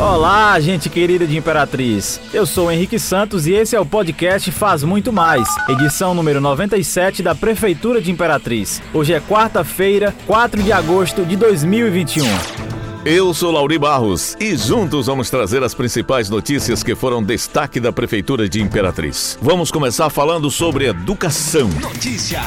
Olá, gente querida de Imperatriz. Eu sou Henrique Santos e esse é o podcast Faz Muito Mais, edição número 97 da Prefeitura de Imperatriz. Hoje é quarta-feira, 4 de agosto de 2021. Eu sou Lauri Barros e juntos vamos trazer as principais notícias que foram destaque da Prefeitura de Imperatriz. Vamos começar falando sobre educação. Notícia,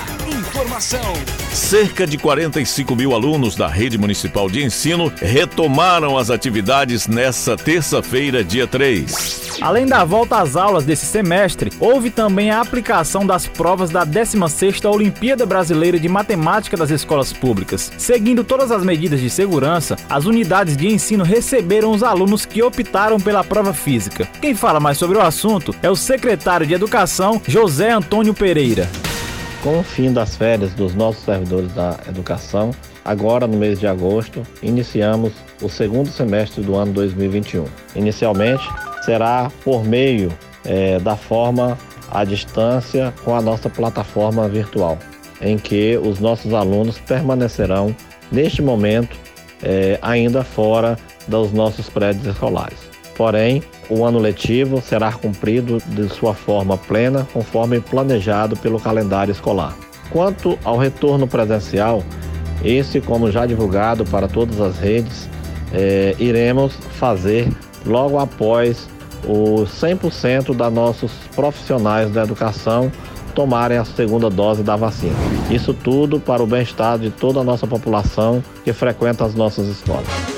informação. Cerca de 45 mil alunos da rede municipal de ensino retomaram as atividades nesta terça-feira, dia 3. Além da volta às aulas desse semestre, houve também a aplicação das provas da 16ª Olimpíada Brasileira de Matemática das escolas públicas. Seguindo todas as medidas de segurança, as unidades de ensino receberam os alunos que optaram pela prova física. Quem fala mais sobre o assunto é o secretário de Educação, José Antônio Pereira. Com o fim das férias dos nossos servidores da educação, agora no mês de agosto, iniciamos o segundo semestre do ano 2021. Inicialmente, será por meio é, da forma à distância com a nossa plataforma virtual, em que os nossos alunos permanecerão, neste momento, é, ainda fora dos nossos prédios escolares. Porém, o ano letivo será cumprido de sua forma plena, conforme planejado pelo calendário escolar. Quanto ao retorno presencial, esse, como já divulgado para todas as redes, é, iremos fazer logo após os 100% da nossos profissionais da educação tomarem a segunda dose da vacina. Isso tudo para o bem-estar de toda a nossa população que frequenta as nossas escolas.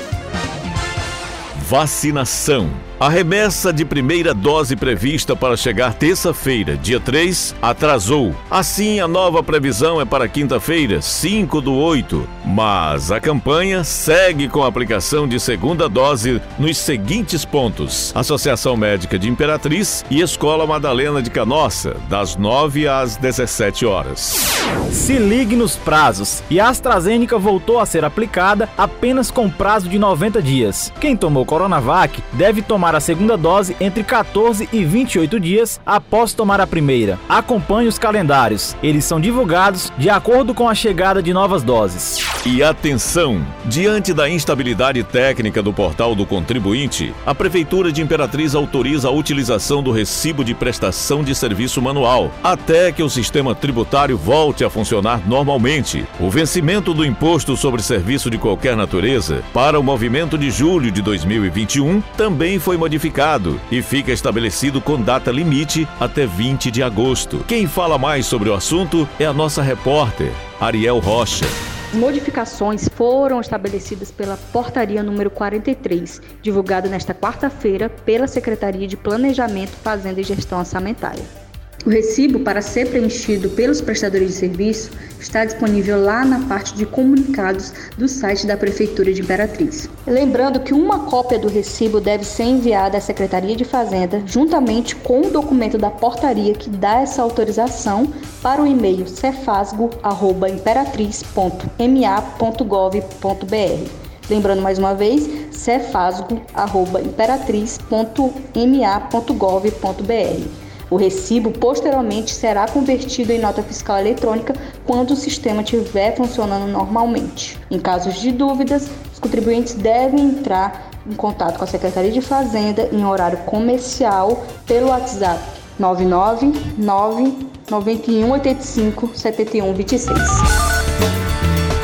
Vacinação. A remessa de primeira dose prevista para chegar terça-feira, dia 3, atrasou. Assim, a nova previsão é para quinta-feira, 5 do 8. Mas a campanha segue com a aplicação de segunda dose nos seguintes pontos: Associação Médica de Imperatriz e Escola Madalena de Canossa, das 9 às 17 horas. Se ligue nos prazos. E a AstraZeneca voltou a ser aplicada apenas com prazo de 90 dias. Quem tomou Coronavac deve tomar a segunda dose entre 14 e 28 dias após tomar a primeira. Acompanhe os calendários. Eles são divulgados de acordo com a chegada de novas doses. E atenção! Diante da instabilidade técnica do portal do contribuinte, a Prefeitura de Imperatriz autoriza a utilização do recibo de prestação de serviço manual, até que o sistema tributário volte a funcionar normalmente. O vencimento do imposto sobre serviço de qualquer natureza para o movimento de julho de 2021 também foi modificado e fica estabelecido com data limite até 20 de agosto. Quem fala mais sobre o assunto é a nossa repórter, Ariel Rocha. Modificações foram estabelecidas pela Portaria número 43, divulgada nesta quarta-feira pela Secretaria de Planejamento, Fazenda e Gestão Orçamentária. O recibo para ser preenchido pelos prestadores de serviço está disponível lá na parte de comunicados do site da Prefeitura de Imperatriz. Lembrando que uma cópia do recibo deve ser enviada à Secretaria de Fazenda juntamente com o documento da portaria que dá essa autorização para o e-mail cefasgo@imperatriz.ma.gov.br. Lembrando mais uma vez, cefasgo@imperatriz.ma.gov.br. O recibo posteriormente será convertido em nota fiscal eletrônica quando o sistema estiver funcionando normalmente. Em casos de dúvidas, os contribuintes devem entrar em contato com a Secretaria de Fazenda em horário comercial pelo WhatsApp 999 9185 7126.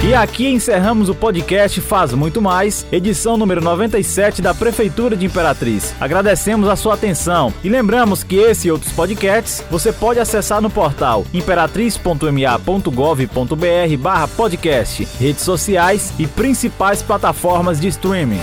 E aqui encerramos o podcast Faz Muito Mais, edição número 97 da Prefeitura de Imperatriz. Agradecemos a sua atenção e lembramos que esse e outros podcasts você pode acessar no portal imperatriz.ma.gov.br barra podcast, redes sociais e principais plataformas de streaming.